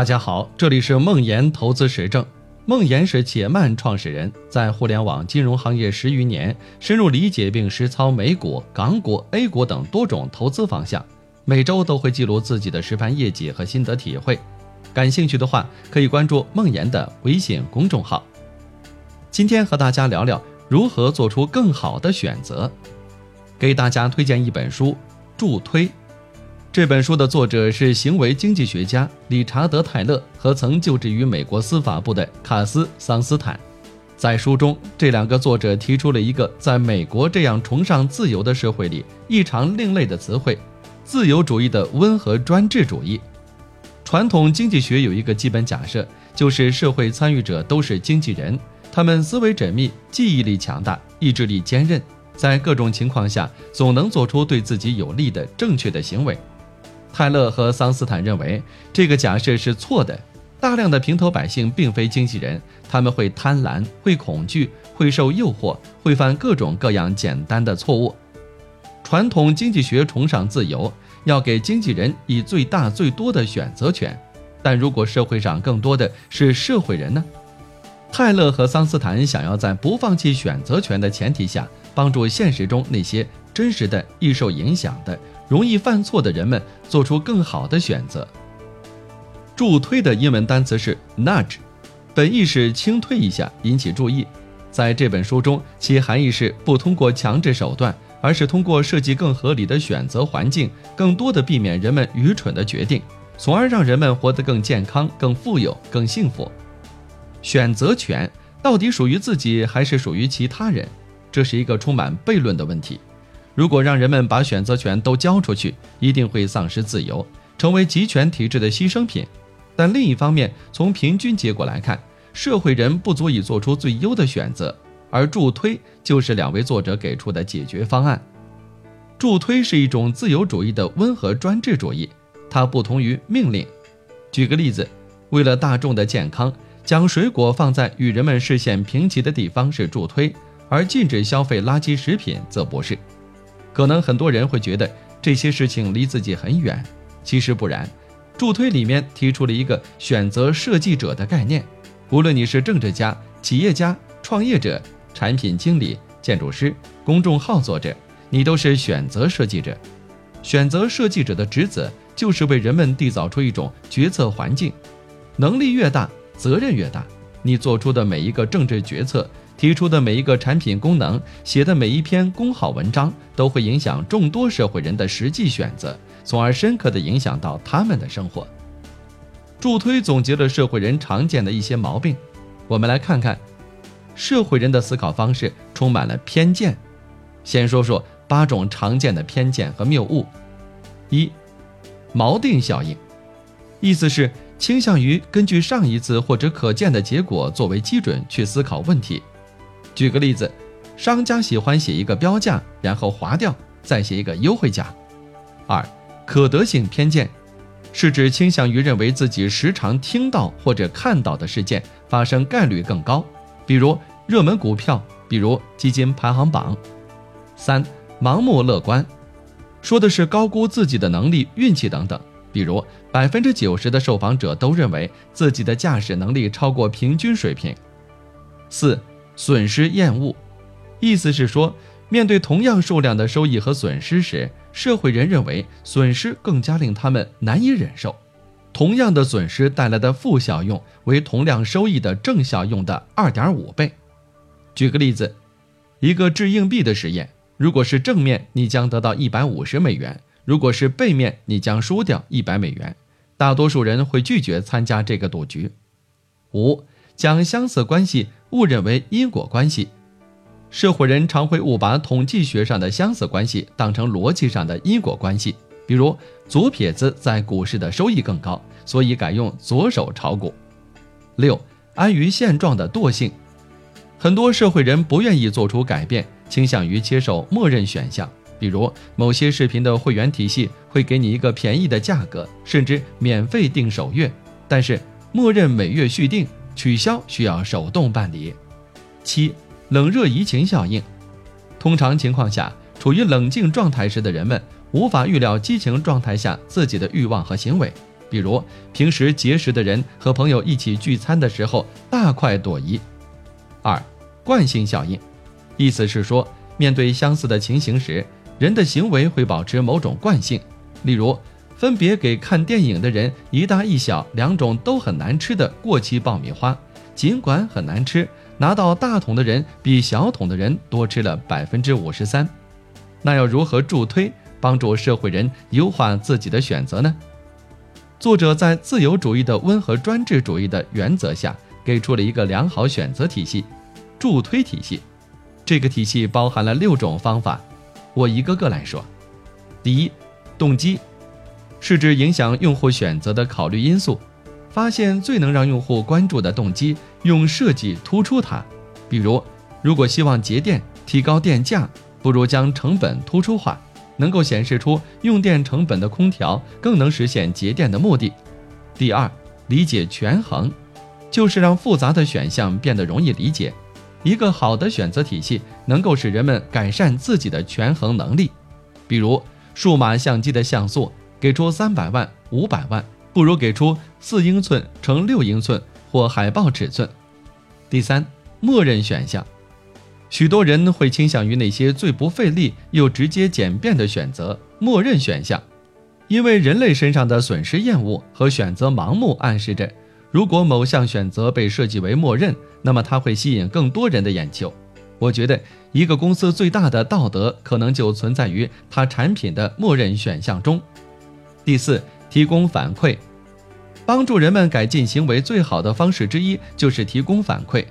大家好，这里是梦岩投资实证。梦岩是且慢创始人，在互联网金融行业十余年，深入理解并实操美股、港股、A 股等多种投资方向。每周都会记录自己的实盘业绩和心得体会。感兴趣的话，可以关注梦岩的微信公众号。今天和大家聊聊如何做出更好的选择，给大家推荐一本书《助推》。这本书的作者是行为经济学家理查德·泰勒和曾就职于美国司法部的卡斯·桑斯坦。在书中，这两个作者提出了一个在美国这样崇尚自由的社会里异常另类的词汇——自由主义的温和专制主义。传统经济学有一个基本假设，就是社会参与者都是经纪人，他们思维缜密，记忆力强大，意志力坚韧，在各种情况下总能做出对自己有利的正确的行为。泰勒和桑斯坦认为这个假设是错的。大量的平头百姓并非经纪人，他们会贪婪，会恐惧，会受诱惑，会犯各种各样简单的错误。传统经济学崇尚自由，要给经纪人以最大最多的选择权。但如果社会上更多的是社会人呢？泰勒和桑斯坦想要在不放弃选择权的前提下，帮助现实中那些真实的易受影响的。容易犯错的人们做出更好的选择。助推的英文单词是 nudge，本意是轻推一下，引起注意。在这本书中，其含义是不通过强制手段，而是通过设计更合理的选择环境，更多的避免人们愚蠢的决定，从而让人们活得更健康、更富有、更幸福。选择权到底属于自己还是属于其他人？这是一个充满悖论的问题。如果让人们把选择权都交出去，一定会丧失自由，成为集权体制的牺牲品。但另一方面，从平均结果来看，社会人不足以做出最优的选择，而助推就是两位作者给出的解决方案。助推是一种自由主义的温和专制主义，它不同于命令。举个例子，为了大众的健康，将水果放在与人们视线平齐的地方是助推，而禁止消费垃圾食品则不是。可能很多人会觉得这些事情离自己很远，其实不然。助推里面提出了一个选择设计者的概念，无论你是政治家、企业家、创业者、产品经理、建筑师、公众号作者，你都是选择设计者。选择设计者的职责就是为人们缔造出一种决策环境，能力越大，责任越大。你做出的每一个政治决策。提出的每一个产品功能，写的每一篇公号文章，都会影响众多社会人的实际选择，从而深刻地影响到他们的生活。助推总结了社会人常见的一些毛病，我们来看看，社会人的思考方式充满了偏见。先说说八种常见的偏见和谬误。一，锚定效应，意思是倾向于根据上一次或者可见的结果作为基准去思考问题。举个例子，商家喜欢写一个标价，然后划掉，再写一个优惠价。二，可得性偏见，是指倾向于认为自己时常听到或者看到的事件发生概率更高，比如热门股票，比如基金排行榜。三，盲目乐观，说的是高估自己的能力、运气等等，比如百分之九十的受访者都认为自己的驾驶能力超过平均水平。四。损失厌恶，意思是说，面对同样数量的收益和损失时，社会人认为损失更加令他们难以忍受。同样的损失带来的负效用为同量收益的正效用的二点五倍。举个例子，一个掷硬币的实验，如果是正面，你将得到一百五十美元；如果是背面，你将输掉一百美元。大多数人会拒绝参加这个赌局。五。将相似关系误认为因果关系，社会人常会误把统计学上的相似关系当成逻辑上的因果关系。比如，左撇子在股市的收益更高，所以改用左手炒股。六，安于现状的惰性，很多社会人不愿意做出改变，倾向于接受默认选项。比如，某些视频的会员体系会给你一个便宜的价格，甚至免费订首月，但是默认每月续订。取消需要手动办理。七，冷热移情效应。通常情况下，处于冷静状态时的人们无法预料激情状态下自己的欲望和行为。比如平时节食的人和朋友一起聚餐的时候大快朵颐。二，惯性效应，意思是说，面对相似的情形时，人的行为会保持某种惯性。例如，分别给看电影的人一大一小两种都很难吃的过期爆米花，尽管很难吃，拿到大桶的人比小桶的人多吃了百分之五十三。那要如何助推，帮助社会人优化自己的选择呢？作者在自由主义的温和专制主义的原则下，给出了一个良好选择体系——助推体系。这个体系包含了六种方法，我一个个来说。第一，动机，是指影响用户选择的考虑因素，发现最能让用户关注的动机，用设计突出它。比如，如果希望节电、提高电价，不如将成本突出化。能够显示出用电成本的空调更能实现节电的目的。第二，理解权衡，就是让复杂的选项变得容易理解。一个好的选择体系能够使人们改善自己的权衡能力。比如，数码相机的像素给出三百万、五百万，不如给出四英寸乘六英寸或海报尺寸。第三，默认选项。许多人会倾向于那些最不费力又直接简便的选择，默认选项，因为人类身上的损失厌恶和选择盲目暗示着，如果某项选择被设计为默认，那么它会吸引更多人的眼球。我觉得一个公司最大的道德可能就存在于它产品的默认选项中。第四，提供反馈，帮助人们改进行为最好的方式之一就是提供反馈。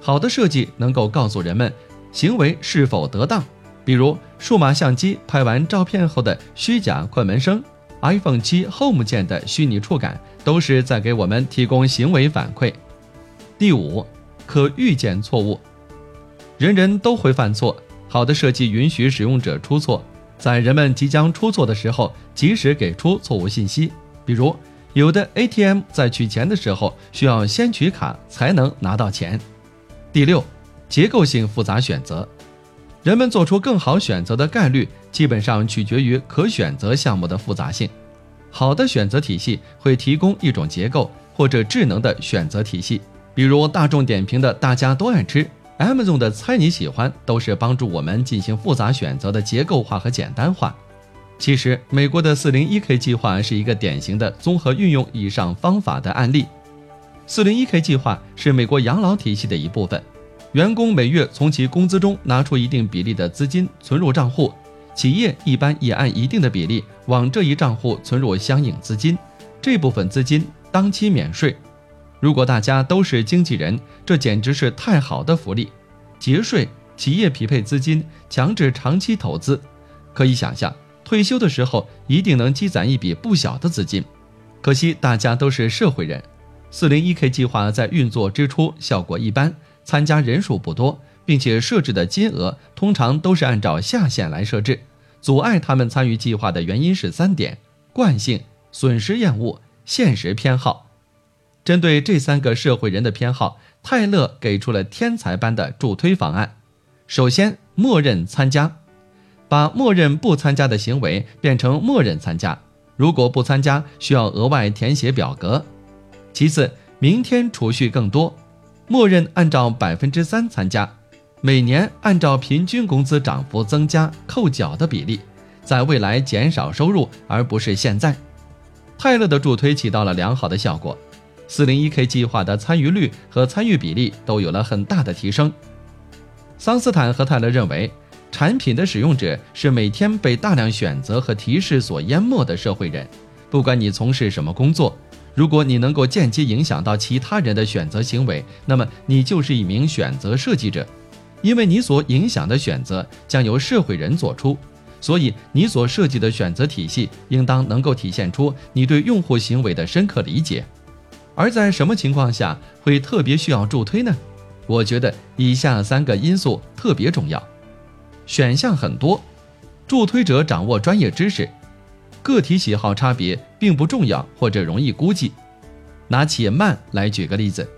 好的设计能够告诉人们行为是否得当，比如数码相机拍完照片后的虚假快门声，iPhone 七 Home 键的虚拟触感，都是在给我们提供行为反馈。第五，可预见错误，人人都会犯错，好的设计允许使用者出错，在人们即将出错的时候，及时给出错误信息，比如有的 ATM 在取钱的时候需要先取卡才能拿到钱。第六，结构性复杂选择，人们做出更好选择的概率基本上取决于可选择项目的复杂性。好的选择体系会提供一种结构或者智能的选择体系，比如大众点评的“大家都爱吃 ”，Amazon 的“猜你喜欢”，都是帮助我们进行复杂选择的结构化和简单化。其实，美国的 401k 计划是一个典型的综合运用以上方法的案例。四零一 k 计划是美国养老体系的一部分，员工每月从其工资中拿出一定比例的资金存入账户，企业一般也按一定的比例往这一账户存入相应资金，这部分资金当期免税。如果大家都是经纪人，这简直是太好的福利，节税，企业匹配资金，强制长期投资，可以想象退休的时候一定能积攒一笔不小的资金。可惜大家都是社会人。四零一 k 计划在运作之初效果一般，参加人数不多，并且设置的金额通常都是按照下限来设置。阻碍他们参与计划的原因是三点：惯性、损失厌恶、现实偏好。针对这三个社会人的偏好，泰勒给出了天才般的助推方案。首先，默认参加，把默认不参加的行为变成默认参加。如果不参加，需要额外填写表格。其次，明天储蓄更多，默认按照百分之三参加，每年按照平均工资涨幅增加扣缴的比例，在未来减少收入，而不是现在。泰勒的助推起到了良好的效果，四零一 k 计划的参与率和参与比例都有了很大的提升。桑斯坦和泰勒认为，产品的使用者是每天被大量选择和提示所淹没的社会人，不管你从事什么工作。如果你能够间接影响到其他人的选择行为，那么你就是一名选择设计者，因为你所影响的选择将由社会人做出，所以你所设计的选择体系应当能够体现出你对用户行为的深刻理解。而在什么情况下会特别需要助推呢？我觉得以下三个因素特别重要：选项很多，助推者掌握专业知识。个体喜好差别并不重要或者容易估计。拿且慢来举个例子，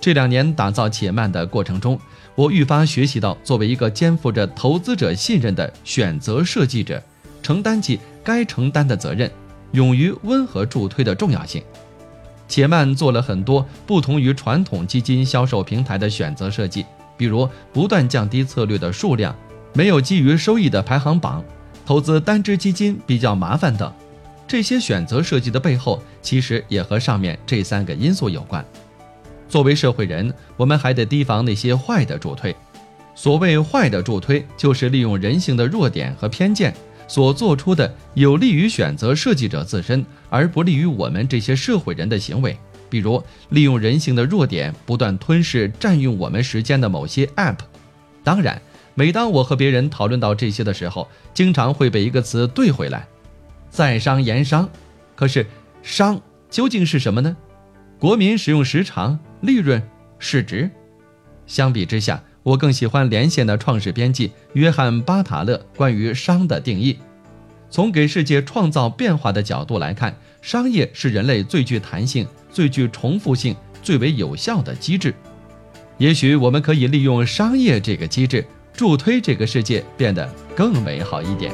这两年打造且慢的过程中，我愈发学习到，作为一个肩负着投资者信任的选择设计者，承担起该承担的责任，勇于温和助推的重要性。且慢做了很多不同于传统基金销售平台的选择设计，比如不断降低策略的数量，没有基于收益的排行榜，投资单只基金比较麻烦等。这些选择设计的背后，其实也和上面这三个因素有关。作为社会人，我们还得提防那些坏的助推。所谓坏的助推，就是利用人性的弱点和偏见所做出的有利于选择设计者自身，而不利于我们这些社会人的行为。比如，利用人性的弱点，不断吞噬、占用我们时间的某些 App。当然，每当我和别人讨论到这些的时候，经常会被一个词怼回来：“在商言商。”可是，商究竟是什么呢？国民使用时长、利润、市值。相比之下，我更喜欢连线的创始编辑约翰巴塔勒关于商的定义。从给世界创造变化的角度来看，商业是人类最具弹性、最具重复性、最为有效的机制。也许我们可以利用商业这个机制，助推这个世界变得更美好一点。